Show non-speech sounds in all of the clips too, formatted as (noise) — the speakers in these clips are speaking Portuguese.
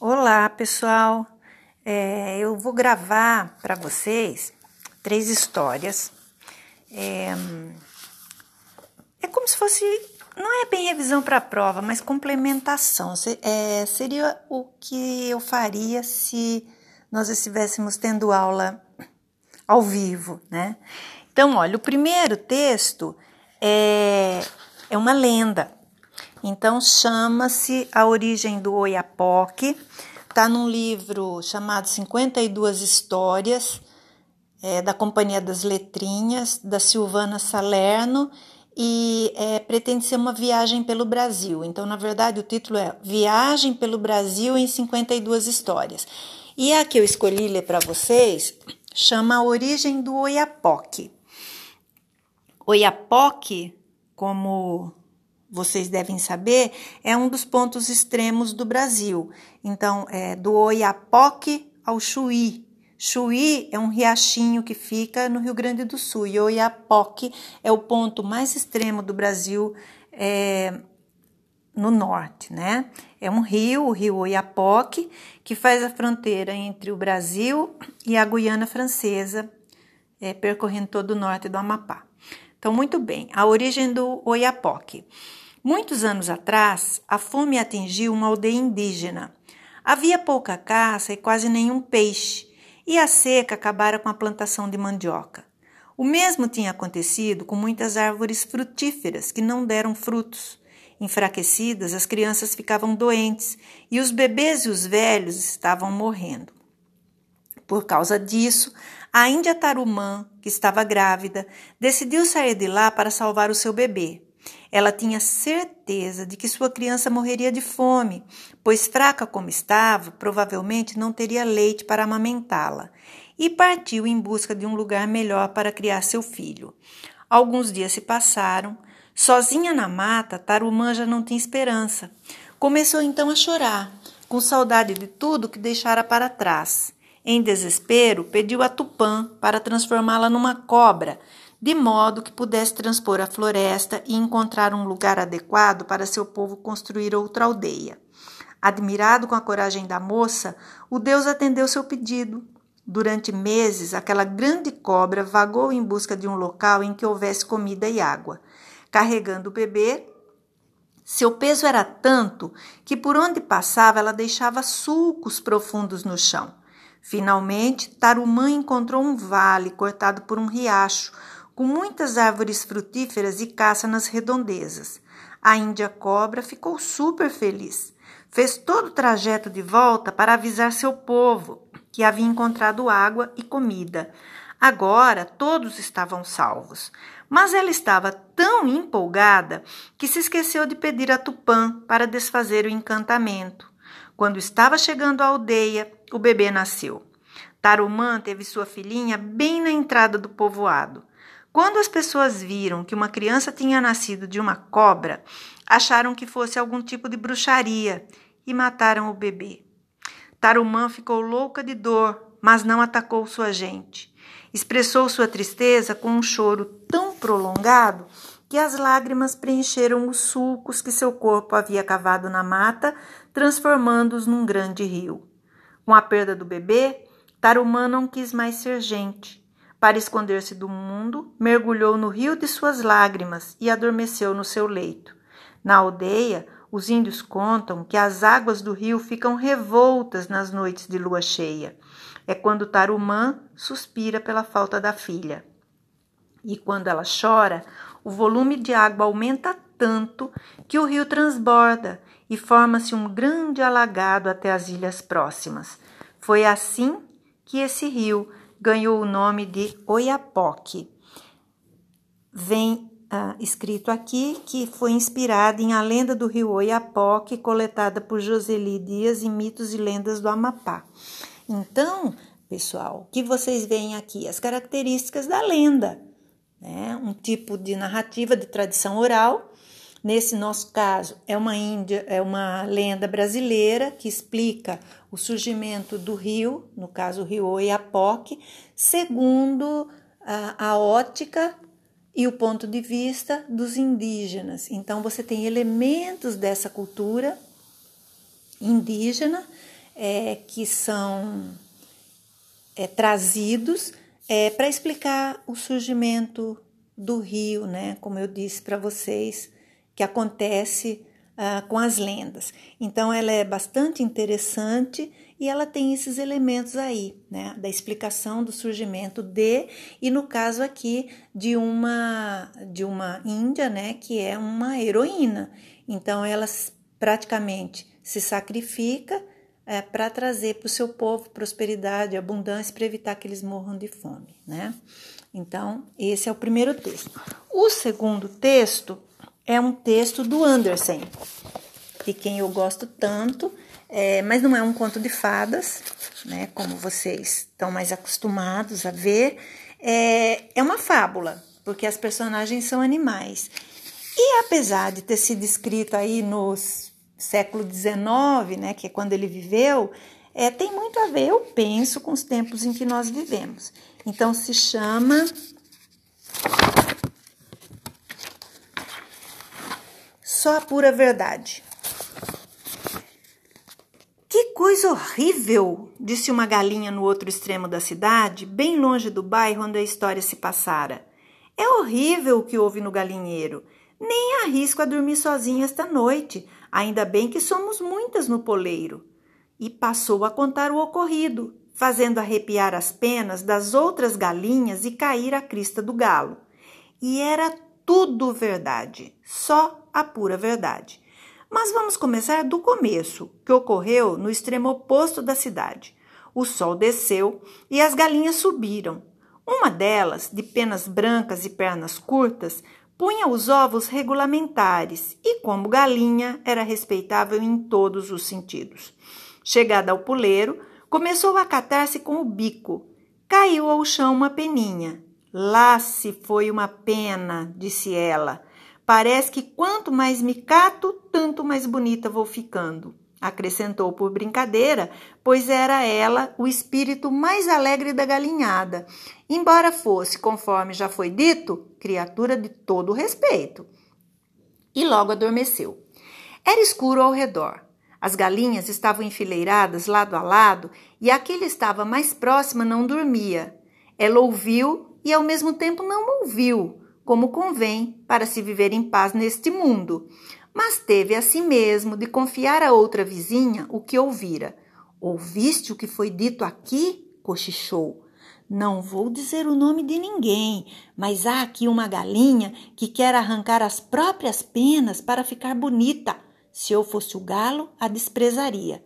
Olá, pessoal. É, eu vou gravar para vocês três histórias. É, é, como se fosse, não é bem revisão para prova, mas complementação. É, seria o que eu faria se nós estivéssemos tendo aula ao vivo, né? Então, olha, o primeiro texto é, é uma lenda. Então chama-se A Origem do Oiapoque. Está num livro chamado 52 Histórias, é, da Companhia das Letrinhas, da Silvana Salerno, e é, pretende ser uma viagem pelo Brasil. Então, na verdade, o título é Viagem pelo Brasil em 52 Histórias. E a que eu escolhi ler para vocês chama A Origem do Oiapoque. Oiapoque, como vocês devem saber, é um dos pontos extremos do Brasil. Então, é do Oiapoque ao Chuí. Chuí é um riachinho que fica no Rio Grande do Sul e Oiapoque é o ponto mais extremo do Brasil é, no norte, né? É um rio, o rio Oiapoque, que faz a fronteira entre o Brasil e a Guiana Francesa, é, percorrendo todo o norte do Amapá. Então, muito bem, a origem do Oiapoque. Muitos anos atrás, a fome atingiu uma aldeia indígena. Havia pouca caça e quase nenhum peixe, e a seca acabara com a plantação de mandioca. O mesmo tinha acontecido com muitas árvores frutíferas que não deram frutos. Enfraquecidas, as crianças ficavam doentes e os bebês e os velhos estavam morrendo. Por causa disso, a Índia Tarumã, que estava grávida, decidiu sair de lá para salvar o seu bebê. Ela tinha certeza de que sua criança morreria de fome, pois, fraca como estava, provavelmente não teria leite para amamentá-la, e partiu em busca de um lugar melhor para criar seu filho. Alguns dias se passaram. Sozinha na mata, Tarumã já não tinha esperança. Começou então a chorar, com saudade de tudo que deixara para trás. Em desespero, pediu a Tupã para transformá-la numa cobra, de modo que pudesse transpor a floresta e encontrar um lugar adequado para seu povo construir outra aldeia. Admirado com a coragem da moça, o deus atendeu seu pedido. Durante meses, aquela grande cobra vagou em busca de um local em que houvesse comida e água. Carregando o bebê, seu peso era tanto que por onde passava ela deixava sulcos profundos no chão. Finalmente, Tarumã encontrou um vale cortado por um riacho, com muitas árvores frutíferas e caça nas redondezas. A Índia Cobra ficou super feliz. Fez todo o trajeto de volta para avisar seu povo que havia encontrado água e comida. Agora todos estavam salvos. Mas ela estava tão empolgada que se esqueceu de pedir a Tupã para desfazer o encantamento. Quando estava chegando à aldeia, o bebê nasceu. Tarumã teve sua filhinha bem na entrada do povoado. Quando as pessoas viram que uma criança tinha nascido de uma cobra, acharam que fosse algum tipo de bruxaria e mataram o bebê. Tarumã ficou louca de dor, mas não atacou sua gente. Expressou sua tristeza com um choro tão prolongado que as lágrimas preencheram os sulcos que seu corpo havia cavado na mata, transformando-os num grande rio. Com a perda do bebê, Tarumã não quis mais ser gente. Para esconder-se do mundo, mergulhou no rio de suas lágrimas e adormeceu no seu leito. Na aldeia, os índios contam que as águas do rio ficam revoltas nas noites de lua cheia. É quando Tarumã suspira pela falta da filha. E quando ela chora, o volume de água aumenta tanto que o rio transborda e forma-se um grande alagado até as ilhas próximas. Foi assim que esse rio ganhou o nome de Oiapoque. Vem ah, escrito aqui que foi inspirada em A Lenda do Rio Oiapoque, coletada por Joseli Dias em Mitos e Lendas do Amapá. Então, pessoal, que vocês veem aqui? As características da lenda, né? um tipo de narrativa de tradição oral. Nesse nosso caso, é uma, índia, é uma lenda brasileira que explica o surgimento do rio, no caso o rio Oiapoque, segundo a, a ótica e o ponto de vista dos indígenas. Então você tem elementos dessa cultura indígena é, que são é, trazidos é, para explicar o surgimento do rio, né? Como eu disse para vocês, que acontece uh, com as lendas. Então, ela é bastante interessante e ela tem esses elementos aí, né? Da explicação do surgimento de, e no caso aqui, de uma, de uma índia, né? Que é uma heroína. Então, ela praticamente se sacrifica é, para trazer para o seu povo prosperidade, abundância, para evitar que eles morram de fome, né? Então, esse é o primeiro texto. O segundo texto é um texto do Andersen, de quem eu gosto tanto, é, mas não é um conto de fadas, né, como vocês estão mais acostumados a ver. É, é uma fábula, porque as personagens são animais. E apesar de ter sido escrito aí no século XIX, né, que é quando ele viveu, é, tem muito a ver, eu penso, com os tempos em que nós vivemos. Então se chama Só a pura verdade. Que coisa horrível! disse uma galinha no outro extremo da cidade, bem longe do bairro onde a história se passara. É horrível o que houve no galinheiro. Nem arrisco a dormir sozinha esta noite. Ainda bem que somos muitas no poleiro. E passou a contar o ocorrido, fazendo arrepiar as penas das outras galinhas e cair a crista do galo. E era tudo verdade, só a pura verdade. Mas vamos começar do começo, que ocorreu no extremo oposto da cidade. O sol desceu e as galinhas subiram. Uma delas, de penas brancas e pernas curtas, punha os ovos regulamentares e, como galinha, era respeitável em todos os sentidos. Chegada ao puleiro, Começou a catar-se com o bico. Caiu ao chão uma peninha. Lá se foi uma pena, disse ela. Parece que quanto mais me cato, tanto mais bonita vou ficando. Acrescentou por brincadeira, pois era ela o espírito mais alegre da galinhada, embora fosse, conforme já foi dito, criatura de todo respeito. E logo adormeceu. Era escuro ao redor. As galinhas estavam enfileiradas lado a lado e a que lhe estava mais próxima não dormia. Ela ouviu e ao mesmo tempo não ouviu, como convém para se viver em paz neste mundo, mas teve a si mesmo de confiar à outra vizinha o que ouvira. Ouviste o que foi dito aqui? cochichou. Não vou dizer o nome de ninguém, mas há aqui uma galinha que quer arrancar as próprias penas para ficar bonita. Se eu fosse o galo, a desprezaria.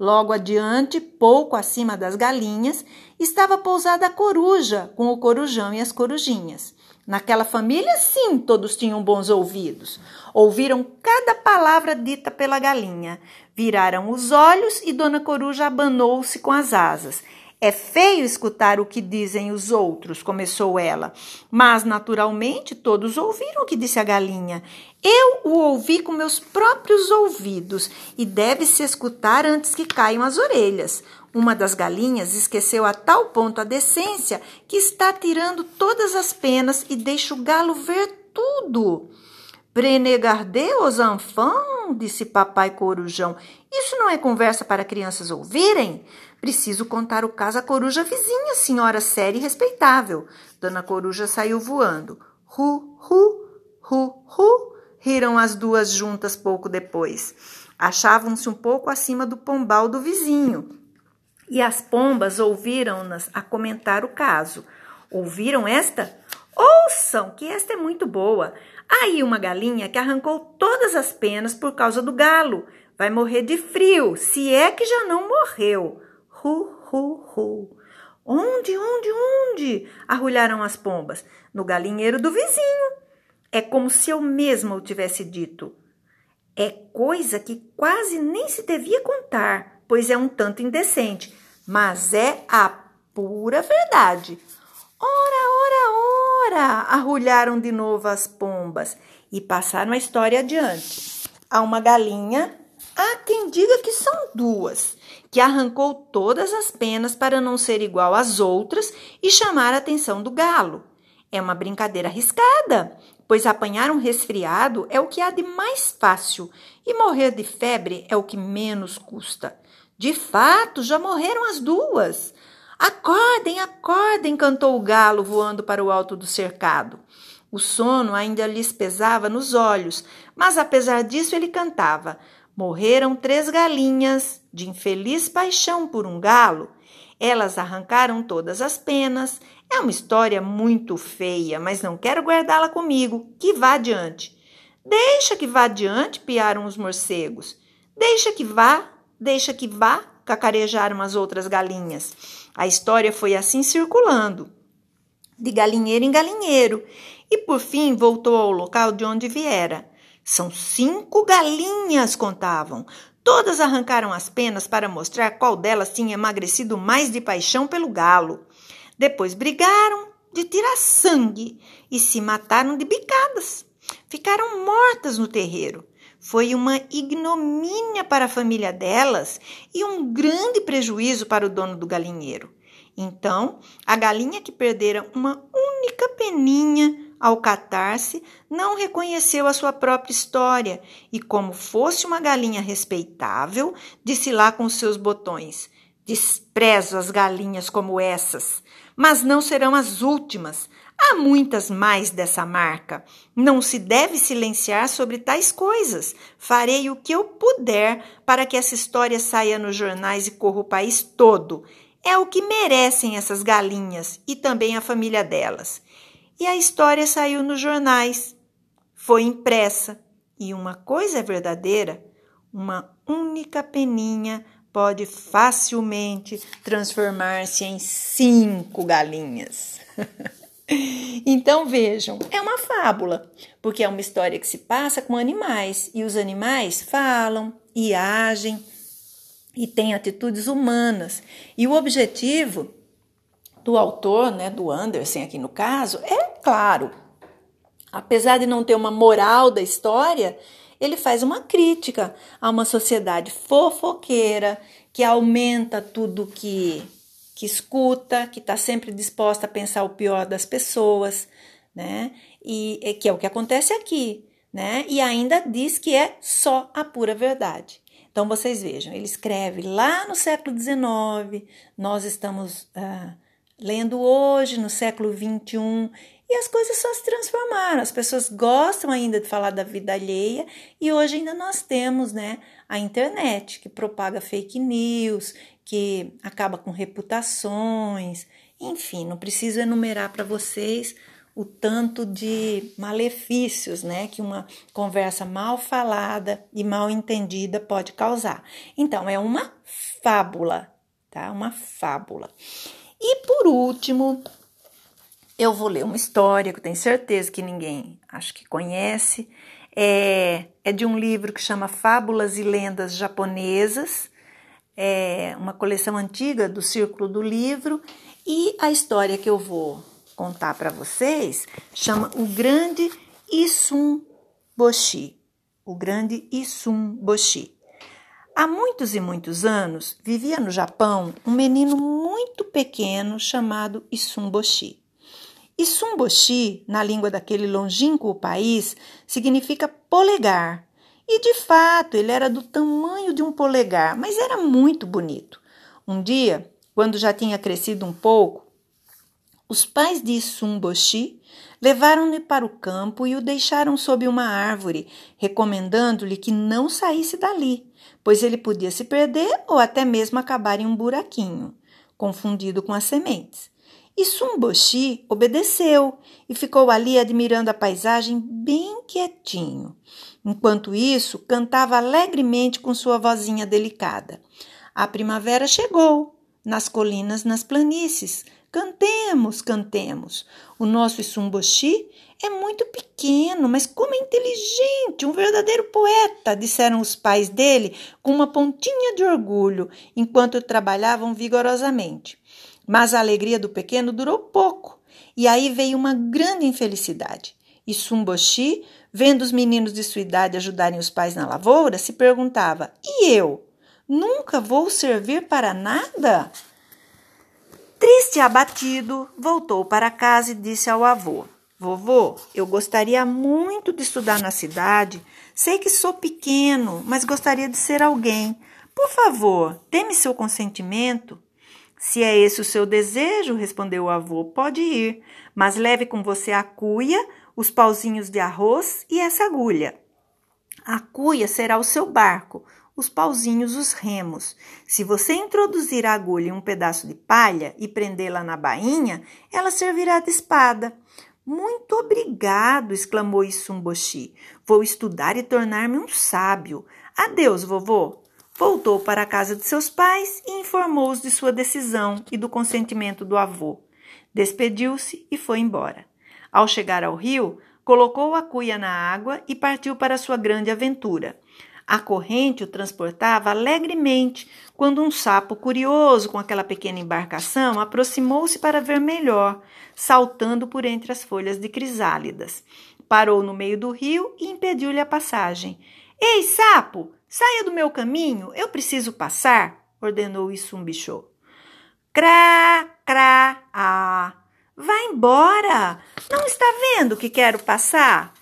Logo adiante, pouco acima das galinhas, estava pousada a coruja, com o corujão e as corujinhas. Naquela família, sim, todos tinham bons ouvidos. Ouviram cada palavra dita pela galinha. Viraram os olhos e Dona Coruja abanou-se com as asas. É feio escutar o que dizem os outros, começou ela. Mas, naturalmente, todos ouviram o que disse a galinha. Eu o ouvi com meus próprios ouvidos e deve-se escutar antes que caiam as orelhas. Uma das galinhas esqueceu a tal ponto a decência que está tirando todas as penas e deixa o galo ver tudo. Prenegarde os enfants, disse papai corujão. Isso não é conversa para crianças ouvirem? Preciso contar o caso à coruja vizinha, senhora séria e respeitável. Dona Coruja saiu voando. Ru, ru, ru, ru, riram as duas juntas pouco depois. Achavam-se um pouco acima do pombal do vizinho. E as pombas ouviram-nas a comentar o caso. Ouviram esta? Ouçam, que esta é muito boa. Aí uma galinha que arrancou todas as penas por causa do galo. Vai morrer de frio, se é que já não morreu. Ru, ru, ru. Onde, onde, onde? arrulharam as pombas. No galinheiro do vizinho. É como se eu mesma o tivesse dito. É coisa que quase nem se devia contar, pois é um tanto indecente, mas é a pura verdade. Ora, ora, ora! arrulharam de novo as pombas e passaram a história adiante. Há uma galinha, há quem diga que são duas, que arrancou todas as penas para não ser igual às outras e chamar a atenção do galo. É uma brincadeira arriscada, pois apanhar um resfriado é o que há de mais fácil e morrer de febre é o que menos custa. De fato, já morreram as duas. Acordem, acordem, cantou o galo voando para o alto do cercado. O sono ainda lhes pesava nos olhos, mas apesar disso ele cantava. Morreram três galinhas, de infeliz paixão por um galo. Elas arrancaram todas as penas. É uma história muito feia, mas não quero guardá-la comigo. Que vá adiante. Deixa que vá adiante, piaram os morcegos. Deixa que vá, deixa que vá, cacarejaram as outras galinhas. A história foi assim circulando, de galinheiro em galinheiro, e por fim voltou ao local de onde viera. São cinco galinhas, contavam. Todas arrancaram as penas para mostrar qual delas tinha emagrecido mais de paixão pelo galo. Depois brigaram de tirar sangue e se mataram de bicadas. Ficaram mortas no terreiro. Foi uma ignomínia para a família delas e um grande prejuízo para o dono do galinheiro. Então, a galinha que perdera uma única peninha ao catar-se, não reconheceu a sua própria história e, como fosse uma galinha respeitável, disse lá com seus botões: Desprezo as galinhas como essas, mas não serão as últimas. Há muitas mais dessa marca. Não se deve silenciar sobre tais coisas. Farei o que eu puder para que essa história saia nos jornais e corra o país todo. É o que merecem essas galinhas e também a família delas. E a história saiu nos jornais, foi impressa. E uma coisa é verdadeira: uma única peninha pode facilmente transformar-se em cinco galinhas. (laughs) Então vejam, é uma fábula, porque é uma história que se passa com animais e os animais falam e agem e têm atitudes humanas. E o objetivo do autor, né, do Anderson aqui no caso, é claro. Apesar de não ter uma moral da história, ele faz uma crítica a uma sociedade fofoqueira que aumenta tudo que que escuta, que está sempre disposta a pensar o pior das pessoas, né? E, e que é o que acontece aqui, né? E ainda diz que é só a pura verdade. Então vocês vejam, ele escreve lá no século XIX, nós estamos ah, lendo hoje no século XXI e as coisas só se transformaram. As pessoas gostam ainda de falar da vida alheia e hoje ainda nós temos, né, a internet que propaga fake news, que acaba com reputações, enfim, não preciso enumerar para vocês o tanto de malefícios, né, que uma conversa mal falada e mal entendida pode causar. Então, é uma fábula, tá? Uma fábula. E por último, eu vou ler uma história que eu tenho certeza que ninguém acho que conhece. É, é de um livro que chama Fábulas e Lendas Japonesas é uma coleção antiga do Círculo do Livro e a história que eu vou contar para vocês chama O Grande Isum Boshi. O Grande Isum Boshi. Há muitos e muitos anos vivia no Japão um menino muito pequeno chamado Isumboshi. Isumboshi, na língua daquele longínquo país, significa polegar e de fato, ele era do tamanho de um polegar, mas era muito bonito. Um dia, quando já tinha crescido um pouco, os pais de Sumboshi levaram-no para o campo e o deixaram sob uma árvore, recomendando-lhe que não saísse dali, pois ele podia se perder ou até mesmo acabar em um buraquinho, confundido com as sementes. E Sumboshi obedeceu e ficou ali admirando a paisagem bem quietinho. Enquanto isso, cantava alegremente com sua vozinha delicada. A primavera chegou, nas colinas, nas planícies. Cantemos, cantemos. O nosso Isumboshi é muito pequeno, mas como é inteligente, um verdadeiro poeta, disseram os pais dele com uma pontinha de orgulho, enquanto trabalhavam vigorosamente. Mas a alegria do pequeno durou pouco, e aí veio uma grande infelicidade. Isumboshi vendo os meninos de sua idade ajudarem os pais na lavoura, se perguntava: e eu? Nunca vou servir para nada? Triste e abatido, voltou para casa e disse ao avô: Vovô, eu gostaria muito de estudar na cidade. Sei que sou pequeno, mas gostaria de ser alguém. Por favor, dê-me seu consentimento. Se é esse o seu desejo, respondeu o avô, pode ir, mas leve com você a cuia, os pauzinhos de arroz e essa agulha. A cuia será o seu barco, os pauzinhos os remos. Se você introduzir a agulha em um pedaço de palha e prendê-la na bainha, ela servirá de espada. Muito obrigado, exclamou Isumboshi. Vou estudar e tornar-me um sábio. Adeus, vovô. Voltou para a casa de seus pais e informou-os de sua decisão e do consentimento do avô. Despediu-se e foi embora. Ao chegar ao rio, colocou a cuia na água e partiu para sua grande aventura. A corrente o transportava alegremente, quando um sapo curioso com aquela pequena embarcação aproximou-se para ver melhor, saltando por entre as folhas de crisálidas. Parou no meio do rio e impediu-lhe a passagem. Ei, sapo, saia do meu caminho, eu preciso passar, ordenou Isumbichô. Crá, crá, ah. Vá embora! Não está vendo que quero passar?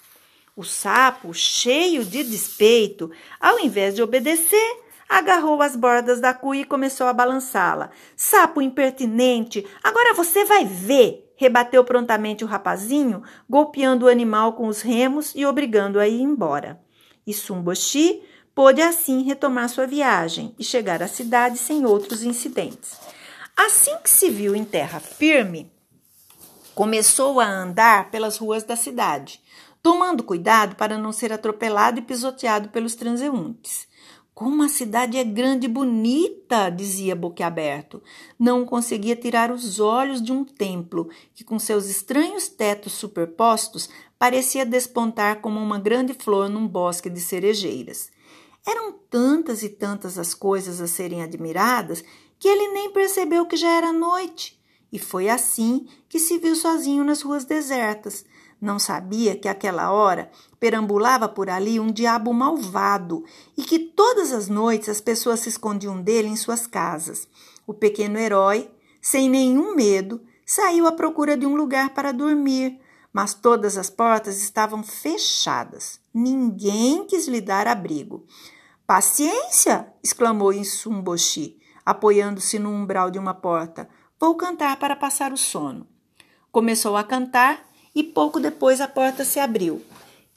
O sapo, cheio de despeito, ao invés de obedecer, agarrou as bordas da cuia e começou a balançá-la. Sapo impertinente, agora você vai ver! Rebateu prontamente o rapazinho, golpeando o animal com os remos e obrigando-o a ir embora. E Sumboshi pôde assim retomar sua viagem e chegar à cidade sem outros incidentes. Assim que se viu em terra firme, começou a andar pelas ruas da cidade tomando cuidado para não ser atropelado e pisoteado pelos transeuntes. Como a cidade é grande e bonita, dizia boquiaberto. Não conseguia tirar os olhos de um templo que, com seus estranhos tetos superpostos, parecia despontar como uma grande flor num bosque de cerejeiras. Eram tantas e tantas as coisas a serem admiradas que ele nem percebeu que já era noite. E foi assim que se viu sozinho nas ruas desertas, não sabia que aquela hora perambulava por ali um diabo malvado e que todas as noites as pessoas se escondiam dele em suas casas. O pequeno herói, sem nenhum medo, saiu à procura de um lugar para dormir, mas todas as portas estavam fechadas. Ninguém quis lhe dar abrigo. Paciência! exclamou Insumboshi, apoiando-se no umbral de uma porta. Vou cantar para passar o sono. Começou a cantar e pouco depois a porta se abriu.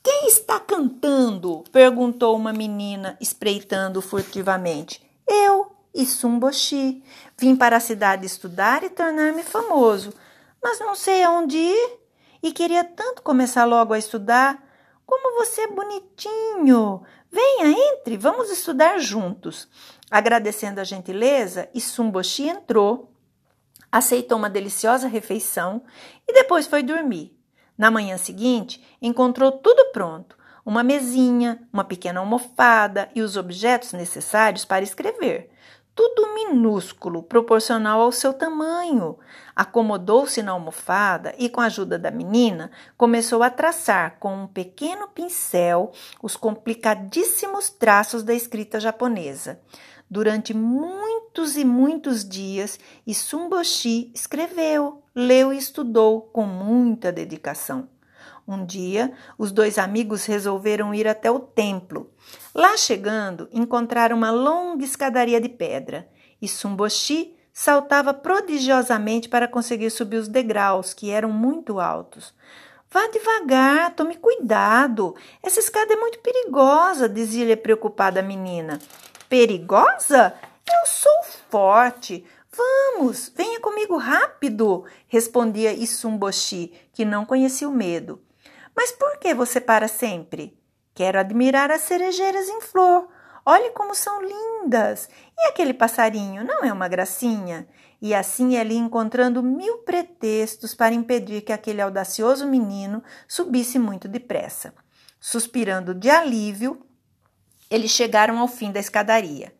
Quem está cantando? perguntou uma menina, espreitando furtivamente. Eu, Isumboshi. Vim para a cidade estudar e tornar-me famoso, mas não sei aonde ir e queria tanto começar logo a estudar. Como você é bonitinho! Venha, entre, vamos estudar juntos. Agradecendo a gentileza, Isumboshi entrou, aceitou uma deliciosa refeição e depois foi dormir. Na manhã seguinte, encontrou tudo pronto: uma mesinha, uma pequena almofada e os objetos necessários para escrever. Tudo minúsculo, proporcional ao seu tamanho. Acomodou-se na almofada e, com a ajuda da menina, começou a traçar com um pequeno pincel os complicadíssimos traços da escrita japonesa. Durante muitos e muitos dias, Isumboshi escreveu, leu e estudou com muita dedicação. Um dia, os dois amigos resolveram ir até o templo. Lá chegando, encontraram uma longa escadaria de pedra. Isumboshi saltava prodigiosamente para conseguir subir os degraus, que eram muito altos. Vá devagar, tome cuidado. Essa escada é muito perigosa, dizia-lhe a preocupada menina. Perigosa? Eu sou forte. Vamos, venha comigo rápido, respondia Isumboshi, que não conhecia o medo. Mas por que você para sempre? Quero admirar as cerejeiras em flor. Olhe como são lindas! E aquele passarinho, não é uma gracinha? E assim ele encontrando mil pretextos para impedir que aquele audacioso menino subisse muito depressa. Suspirando de alívio, eles chegaram ao fim da escadaria.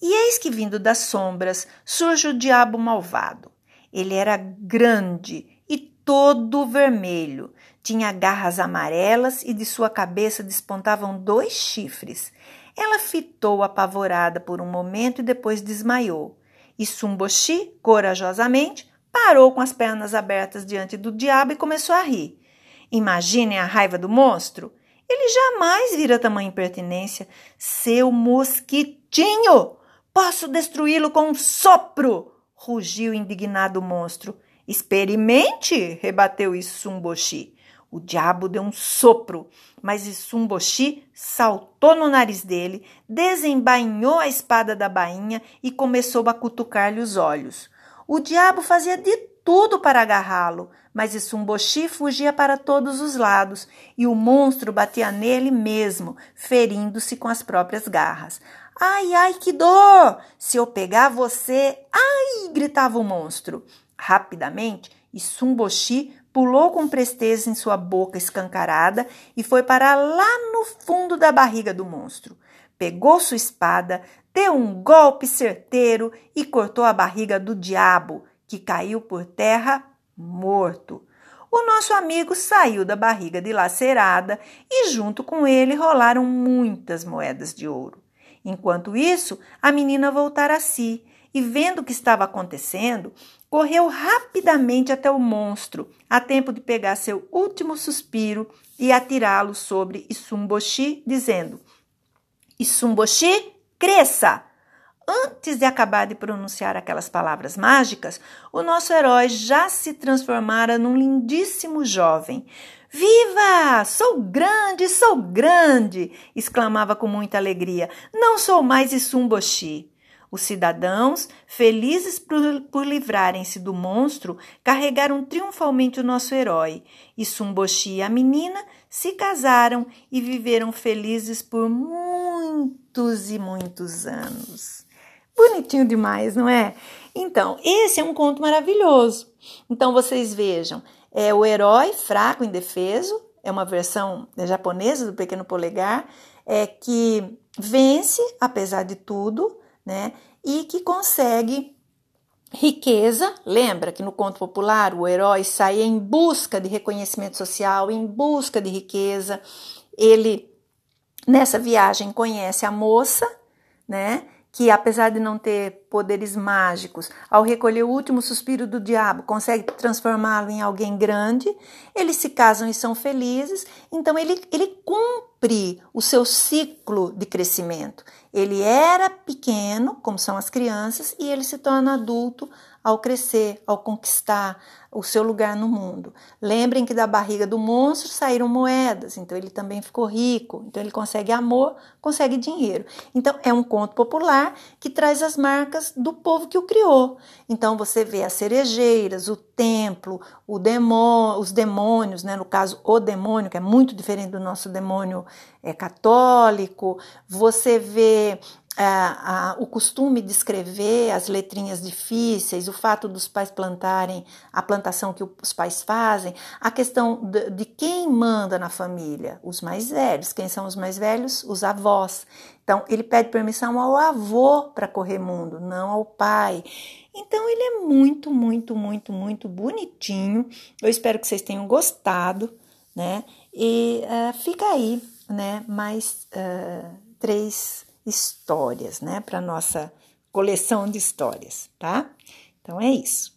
E eis que, vindo das sombras, surge o diabo malvado. Ele era grande e todo vermelho, tinha garras amarelas e de sua cabeça despontavam dois chifres. Ela fitou apavorada por um momento e depois desmaiou. E Sumboshi, corajosamente, parou com as pernas abertas diante do diabo e começou a rir. Imaginem a raiva do monstro. Ele jamais vira tamanha impertinência. Seu mosquitinho! Posso destruí-lo com um sopro! rugiu o indignado monstro. Experimente! rebateu Issumboshi. O diabo deu um sopro, mas Issumboshi saltou no nariz dele, desembainhou a espada da bainha e começou a cutucar-lhe os olhos. O diabo fazia de tudo para agarrá-lo, mas Issumboshi fugia para todos os lados e o monstro batia nele mesmo, ferindo-se com as próprias garras. Ai, ai, que dor! Se eu pegar você, ai! gritava o monstro. Rapidamente, Issumboshi pulou com presteza em sua boca escancarada e foi parar lá no fundo da barriga do monstro. Pegou sua espada, deu um golpe certeiro e cortou a barriga do diabo, que caiu por terra morto. O nosso amigo saiu da barriga dilacerada e, junto com ele, rolaram muitas moedas de ouro. Enquanto isso, a menina voltara a si e, vendo o que estava acontecendo, correu rapidamente até o monstro, a tempo de pegar seu último suspiro e atirá-lo sobre Isumboshi, dizendo: Isumboshi, cresça! Antes de acabar de pronunciar aquelas palavras mágicas, o nosso herói já se transformara num lindíssimo jovem. Viva! Sou grande, sou grande! exclamava com muita alegria. Não sou mais Isumboshi. Os cidadãos, felizes por, por livrarem-se do monstro, carregaram triunfalmente o nosso herói. Sumboshi e a menina se casaram e viveram felizes por muitos e muitos anos. Bonitinho demais, não é? Então, esse é um conto maravilhoso. Então, vocês vejam, é o herói fraco, indefeso, é uma versão japonesa do Pequeno Polegar, é que vence apesar de tudo, né? E que consegue riqueza. Lembra que no conto popular o herói sai em busca de reconhecimento social, em busca de riqueza. Ele nessa viagem conhece a moça, né? Que, apesar de não ter poderes mágicos, ao recolher o último suspiro do diabo, consegue transformá-lo em alguém grande, eles se casam e são felizes, então ele, ele cumpre o seu ciclo de crescimento. Ele era pequeno, como são as crianças, e ele se torna adulto ao crescer, ao conquistar o seu lugar no mundo. Lembrem que da barriga do monstro saíram moedas, então ele também ficou rico, então ele consegue amor, consegue dinheiro. Então é um conto popular que traz as marcas do povo que o criou. Então você vê as cerejeiras, o templo, o demônio, os demônios, né? no caso o demônio, que é muito diferente do nosso demônio é, católico, você vê a, o costume de escrever as letrinhas difíceis, o fato dos pais plantarem a plantação que os pais fazem, a questão de, de, quem manda na família, os mais velhos. Quem são os mais velhos? Os avós. Então, ele pede permissão ao avô para correr mundo, não ao pai. Então, ele é muito, muito, muito, muito bonitinho. Eu espero que vocês tenham gostado, né? E uh, fica aí, né? Mais uh, três histórias, né, para nossa coleção de histórias, tá? Então é isso.